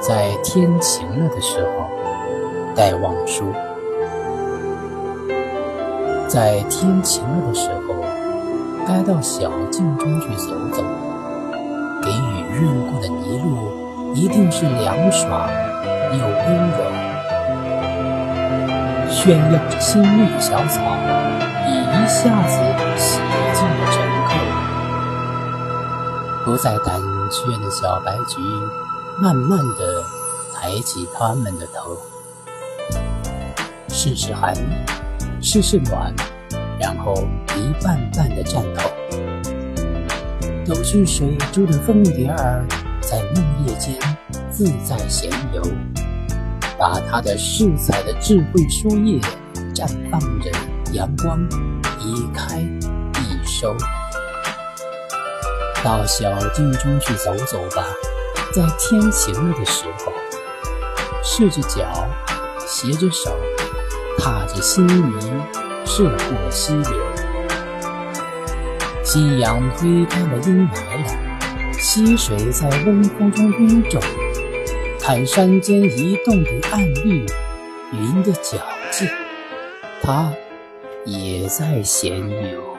在天晴了的时候，戴望舒；在天晴了的时候，该到小径中去走走。给雨润过的泥路，一定是凉爽又温柔。炫耀着新绿的小草，一下子不再胆怯的小白菊，慢慢地抬起它们的头，试试寒，试试暖，然后一瓣瓣地绽透。都是水珠的蜂蝶儿，在嫩叶间自在闲游。把它的饰彩的智慧书页绽放着阳光，一开一收。到小径中去走走吧，在天晴了的时候，赤着脚，携着手，踏着新泥，涉过溪流。夕阳推开了阴霾了，溪水在温风中晕皱。看山间移动的暗绿，云的脚迹，它也在闲游。